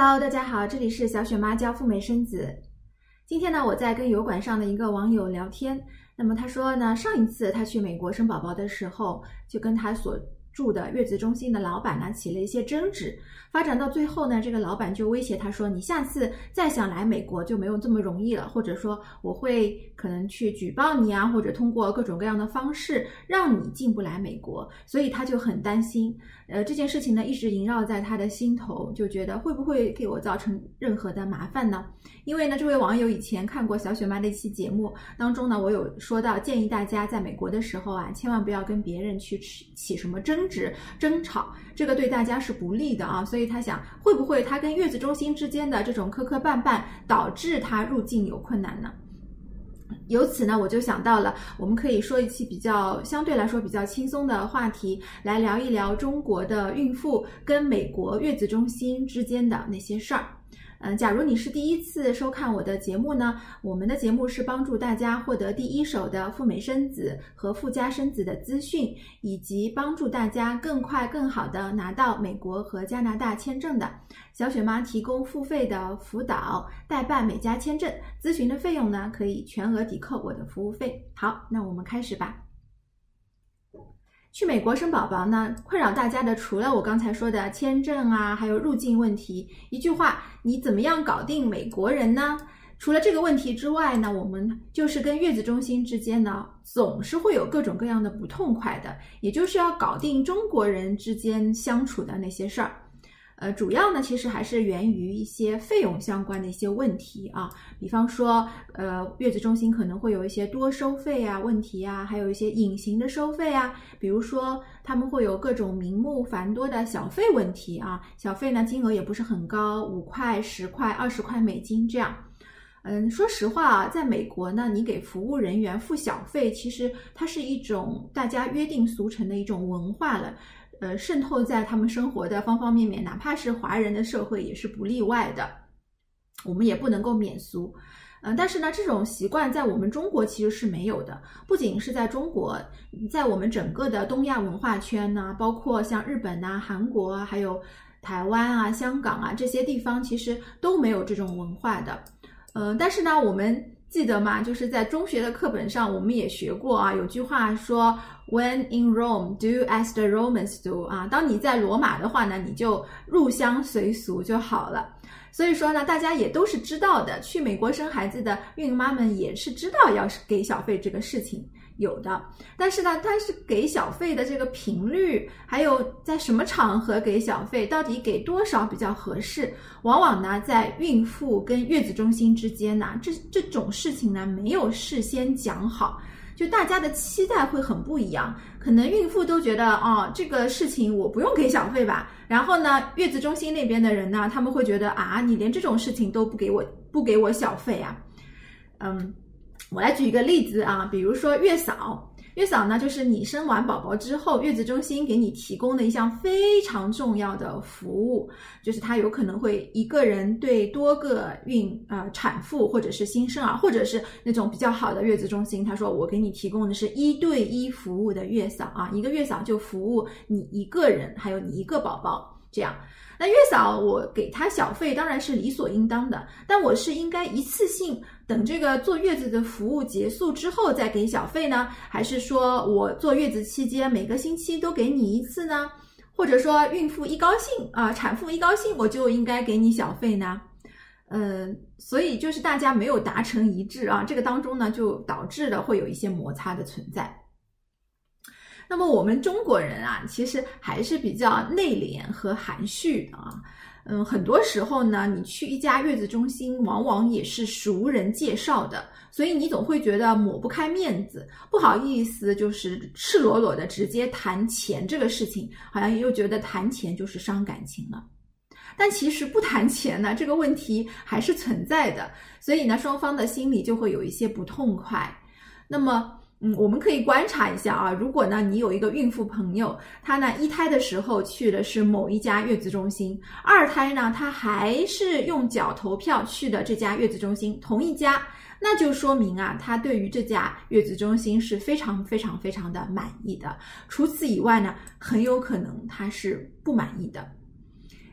Hello，大家好，这里是小雪妈教赴美生子。今天呢，我在跟油管上的一个网友聊天，那么他说呢，上一次他去美国生宝宝的时候，就跟他所住的月子中心的老板呢起了一些争执，发展到最后呢，这个老板就威胁他说：“你下次再想来美国就没有这么容易了，或者说我会可能去举报你啊，或者通过各种各样的方式让你进不来美国。”所以他就很担心，呃，这件事情呢一直萦绕在他的心头，就觉得会不会给我造成任何的麻烦呢？因为呢，这位网友以前看过小雪妈的一期节目当中呢，我有说到建议大家在美国的时候啊，千万不要跟别人去起什么争。执争吵，这个对大家是不利的啊，所以他想，会不会他跟月子中心之间的这种磕磕绊绊，导致他入境有困难呢？由此呢，我就想到了，我们可以说一期比较相对来说比较轻松的话题，来聊一聊中国的孕妇跟美国月子中心之间的那些事儿。嗯，假如你是第一次收看我的节目呢，我们的节目是帮助大家获得第一手的赴美生子和附加生子的资讯，以及帮助大家更快更好的拿到美国和加拿大签证的。小雪妈提供付费的辅导、代办美加签证咨询的费用呢，可以全额抵扣我的服务费。好，那我们开始吧。去美国生宝宝呢，困扰大家的除了我刚才说的签证啊，还有入境问题。一句话，你怎么样搞定美国人呢？除了这个问题之外呢，我们就是跟月子中心之间呢，总是会有各种各样的不痛快的，也就是要搞定中国人之间相处的那些事儿。呃，主要呢，其实还是源于一些费用相关的一些问题啊，比方说，呃，月子中心可能会有一些多收费啊问题啊，还有一些隐形的收费啊，比如说他们会有各种名目繁多的小费问题啊，小费呢金额也不是很高，五块、十块、二十块美金这样。嗯，说实话啊，在美国呢，你给服务人员付小费，其实它是一种大家约定俗成的一种文化了。呃，渗透在他们生活的方方面面，哪怕是华人的社会也是不例外的。我们也不能够免俗，嗯，但是呢，这种习惯在我们中国其实是没有的。不仅是在中国，在我们整个的东亚文化圈呢，包括像日本呐、韩国啊，还有台湾啊、香港啊这些地方，其实都没有这种文化的。嗯，但是呢，我们。记得吗？就是在中学的课本上，我们也学过啊。有句话说：“When in Rome, do as the Romans do。”啊，当你在罗马的话呢，你就入乡随俗就好了。所以说呢，大家也都是知道的。去美国生孩子的孕妈们也是知道要给小费这个事情。有的，但是呢，它是给小费的这个频率，还有在什么场合给小费，到底给多少比较合适？往往呢，在孕妇跟月子中心之间呢，这这种事情呢，没有事先讲好，就大家的期待会很不一样。可能孕妇都觉得，哦，这个事情我不用给小费吧？然后呢，月子中心那边的人呢，他们会觉得，啊，你连这种事情都不给我，不给我小费啊？嗯。我来举一个例子啊，比如说月嫂，月嫂呢就是你生完宝宝之后，月子中心给你提供的一项非常重要的服务，就是他有可能会一个人对多个孕呃产妇或者是新生儿，或者是那种比较好的月子中心，他说我给你提供的是一对一服务的月嫂啊，一个月嫂就服务你一个人，还有你一个宝宝。这样，那月嫂我给她小费当然是理所应当的，但我是应该一次性等这个坐月子的服务结束之后再给小费呢，还是说我坐月子期间每个星期都给你一次呢？或者说孕妇一高兴啊，产妇一高兴我就应该给你小费呢？嗯，所以就是大家没有达成一致啊，这个当中呢就导致了会有一些摩擦的存在。那么我们中国人啊，其实还是比较内敛和含蓄的啊。嗯，很多时候呢，你去一家月子中心，往往也是熟人介绍的，所以你总会觉得抹不开面子，不好意思，就是赤裸裸的直接谈钱这个事情，好像又觉得谈钱就是伤感情了。但其实不谈钱呢，这个问题还是存在的，所以呢，双方的心里就会有一些不痛快。那么。嗯，我们可以观察一下啊。如果呢，你有一个孕妇朋友，她呢一胎的时候去的是某一家月子中心，二胎呢她还是用脚投票去的这家月子中心，同一家，那就说明啊，她对于这家月子中心是非常非常非常的满意的。除此以外呢，很有可能她是不满意的。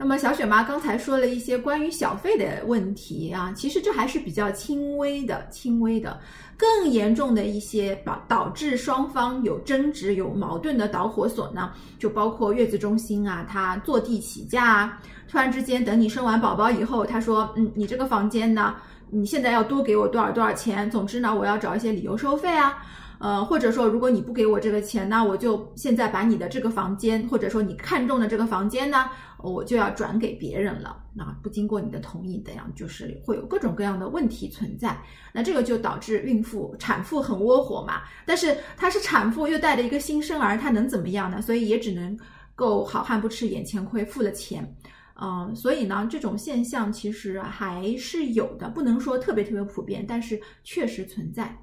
那么小雪妈刚才说了一些关于小费的问题啊，其实这还是比较轻微的，轻微的。更严重的一些导导致双方有争执、有矛盾的导火索呢，就包括月子中心啊，他坐地起价啊，突然之间等你生完宝宝以后，他说，嗯，你这个房间呢，你现在要多给我多少多少钱？总之呢，我要找一些理由收费啊。呃，或者说，如果你不给我这个钱，那我就现在把你的这个房间，或者说你看中的这个房间呢，我就要转给别人了。那不经过你的同意，这样就是会有各种各样的问题存在。那这个就导致孕妇、产妇很窝火嘛。但是她是产妇，又带着一个新生儿，她能怎么样呢？所以也只能够好汉不吃眼前亏，付了钱。嗯，所以呢，这种现象其实还是有的，不能说特别特别普遍，但是确实存在。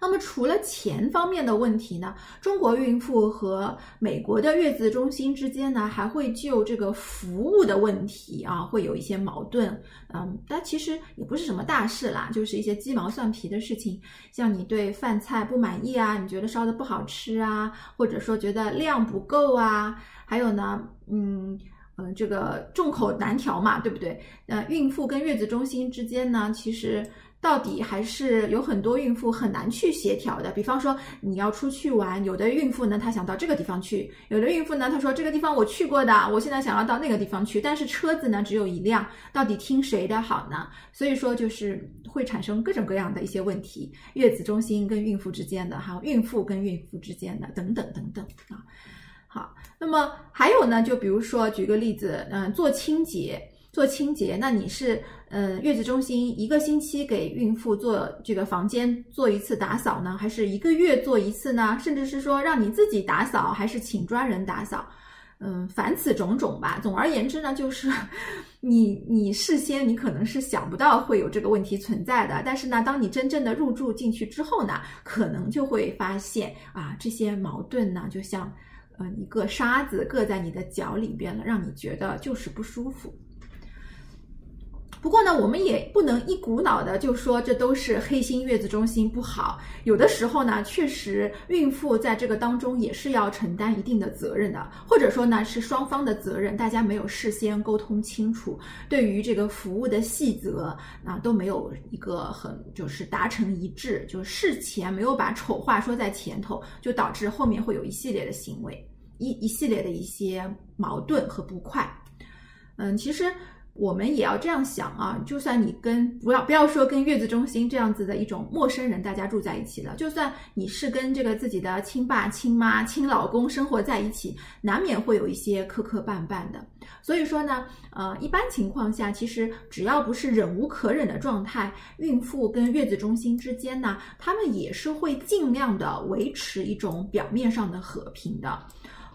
那么除了钱方面的问题呢，中国孕妇和美国的月子中心之间呢，还会就这个服务的问题啊，会有一些矛盾。嗯，但其实也不是什么大事啦，就是一些鸡毛蒜皮的事情，像你对饭菜不满意啊，你觉得烧的不好吃啊，或者说觉得量不够啊，还有呢，嗯嗯，这个众口难调嘛，对不对？呃，孕妇跟月子中心之间呢，其实。到底还是有很多孕妇很难去协调的。比方说，你要出去玩，有的孕妇呢，她想到这个地方去；有的孕妇呢，她说这个地方我去过的，我现在想要到那个地方去，但是车子呢只有一辆，到底听谁的好呢？所以说，就是会产生各种各样的一些问题，月子中心跟孕妇之间的，还有孕妇跟孕妇之间的，等等等等啊。好，那么还有呢，就比如说举个例子，嗯，做清洁。做清洁，那你是嗯月子中心一个星期给孕妇做这个房间做一次打扫呢，还是一个月做一次呢？甚至是说让你自己打扫，还是请专人打扫？嗯，凡此种种吧。总而言之呢，就是 你你事先你可能是想不到会有这个问题存在的，但是呢，当你真正的入住进去之后呢，可能就会发现啊，这些矛盾呢，就像呃一个沙子硌在你的脚里边了，让你觉得就是不舒服。不过呢，我们也不能一股脑的就说这都是黑心月子中心不好。有的时候呢，确实孕妇在这个当中也是要承担一定的责任的，或者说呢是双方的责任，大家没有事先沟通清楚，对于这个服务的细则啊都没有一个很就是达成一致，就事前没有把丑话说在前头，就导致后面会有一系列的行为，一一系列的一些矛盾和不快。嗯，其实。我们也要这样想啊！就算你跟不要不要说跟月子中心这样子的一种陌生人，大家住在一起了，就算你是跟这个自己的亲爸、亲妈、亲老公生活在一起，难免会有一些磕磕绊绊的。所以说呢，呃，一般情况下，其实只要不是忍无可忍的状态，孕妇跟月子中心之间呢，他们也是会尽量的维持一种表面上的和平的。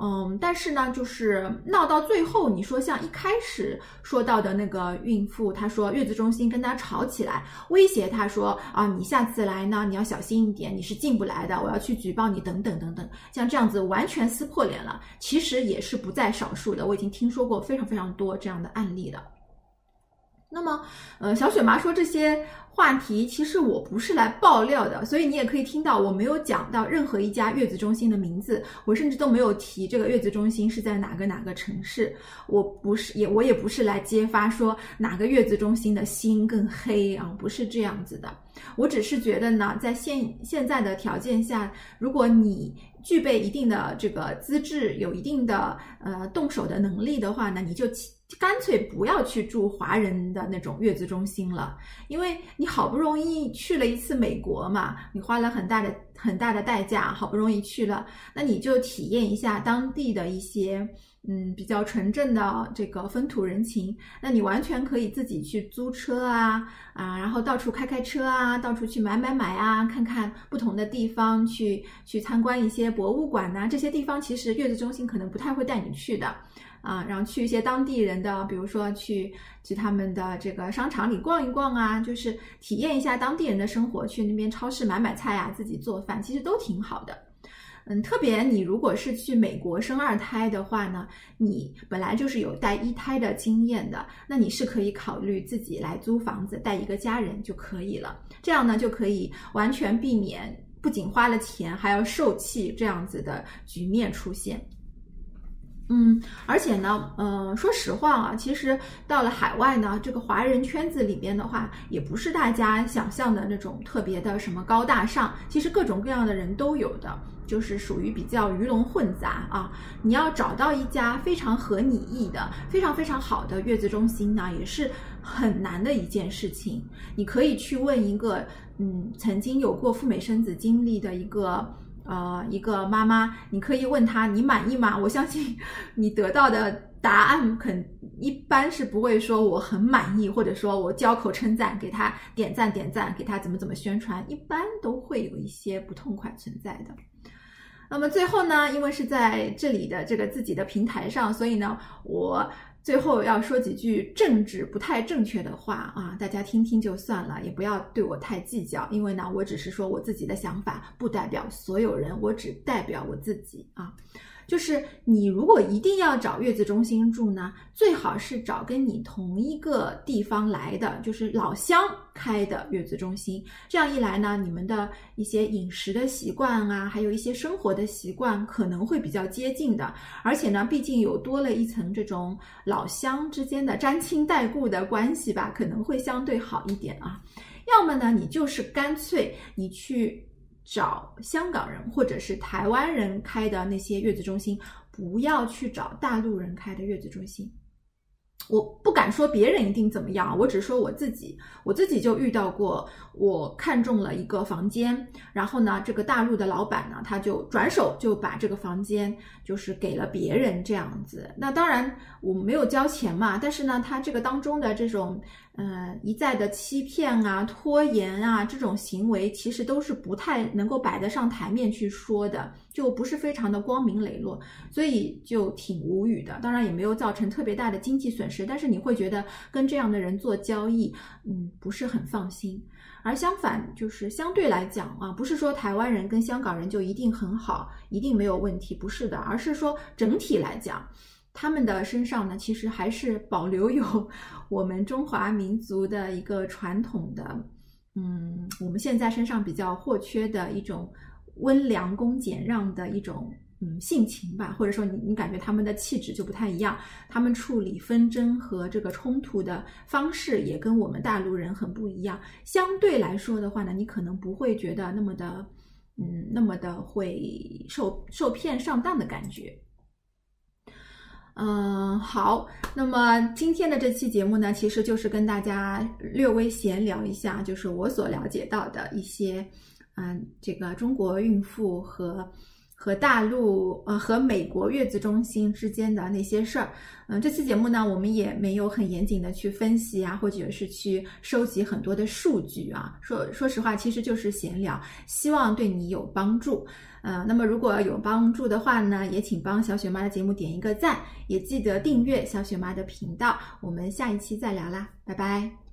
嗯，但是呢，就是闹到最后，你说像一开始说到的那个孕妇，她说月子中心跟她吵起来，威胁她说啊，你下次来呢，你要小心一点，你是进不来的，我要去举报你等等等等，像这样子完全撕破脸了，其实也是不在少数的，我已经听说过非常非常多这样的案例了。那么，呃，小雪妈说这些话题，其实我不是来爆料的，所以你也可以听到我没有讲到任何一家月子中心的名字，我甚至都没有提这个月子中心是在哪个哪个城市，我不是也我也不是来揭发说哪个月子中心的心更黑啊，不是这样子的，我只是觉得呢，在现现在的条件下，如果你具备一定的这个资质，有一定的呃动手的能力的话呢，你就。干脆不要去住华人的那种月子中心了，因为你好不容易去了一次美国嘛，你花了很大的很大的代价，好不容易去了，那你就体验一下当地的一些嗯比较纯正的这个风土人情。那你完全可以自己去租车啊啊，然后到处开开车啊，到处去买买买啊，看看不同的地方，去去参观一些博物馆呐，这些地方其实月子中心可能不太会带你去的。啊，然后去一些当地人的，比如说去去他们的这个商场里逛一逛啊，就是体验一下当地人的生活，去那边超市买买菜啊，自己做饭，其实都挺好的。嗯，特别你如果是去美国生二胎的话呢，你本来就是有带一胎的经验的，那你是可以考虑自己来租房子带一个家人就可以了。这样呢，就可以完全避免不仅花了钱还要受气这样子的局面出现。嗯，而且呢，呃，说实话啊，其实到了海外呢，这个华人圈子里边的话，也不是大家想象的那种特别的什么高大上，其实各种各样的人都有的，就是属于比较鱼龙混杂啊。你要找到一家非常合你意的、非常非常好的月子中心呢，也是很难的一件事情。你可以去问一个，嗯，曾经有过赴美生子经历的一个。呃，一个妈妈，你可以问她你满意吗？我相信你得到的答案肯一般是不会说我很满意，或者说我交口称赞，给他点赞点赞，给他怎么怎么宣传，一般都会有一些不痛快存在的。那么最后呢，因为是在这里的这个自己的平台上，所以呢，我。最后要说几句政治不太正确的话啊，大家听听就算了，也不要对我太计较，因为呢，我只是说我自己的想法，不代表所有人，我只代表我自己啊。就是你如果一定要找月子中心住呢，最好是找跟你同一个地方来的，就是老乡开的月子中心。这样一来呢，你们的一些饮食的习惯啊，还有一些生活的习惯可能会比较接近的。而且呢，毕竟有多了一层这种老乡之间的沾亲带故的关系吧，可能会相对好一点啊。要么呢，你就是干脆你去。找香港人或者是台湾人开的那些月子中心，不要去找大陆人开的月子中心。我不敢说别人一定怎么样，我只说我自己，我自己就遇到过，我看中了一个房间，然后呢，这个大陆的老板呢，他就转手就把这个房间就是给了别人这样子。那当然我没有交钱嘛，但是呢，他这个当中的这种。呃，一再的欺骗啊、拖延啊，这种行为其实都是不太能够摆得上台面去说的，就不是非常的光明磊落，所以就挺无语的。当然也没有造成特别大的经济损失，但是你会觉得跟这样的人做交易，嗯，不是很放心。而相反，就是相对来讲啊，不是说台湾人跟香港人就一定很好，一定没有问题，不是的，而是说整体来讲。他们的身上呢，其实还是保留有 我们中华民族的一个传统的，嗯，我们现在身上比较或缺的一种温良恭俭让的一种嗯性情吧，或者说你你感觉他们的气质就不太一样，他们处理纷争和这个冲突的方式也跟我们大陆人很不一样。相对来说的话呢，你可能不会觉得那么的，嗯，那么的会受受骗上当的感觉。嗯，好。那么今天的这期节目呢，其实就是跟大家略微闲聊一下，就是我所了解到的一些，嗯，这个中国孕妇和和大陆呃和美国月子中心之间的那些事儿。嗯，这期节目呢，我们也没有很严谨的去分析啊，或者是去收集很多的数据啊。说说实话，其实就是闲聊，希望对你有帮助。呃，那么如果有帮助的话呢，也请帮小雪妈的节目点一个赞，也记得订阅小雪妈的频道。我们下一期再聊啦，拜拜。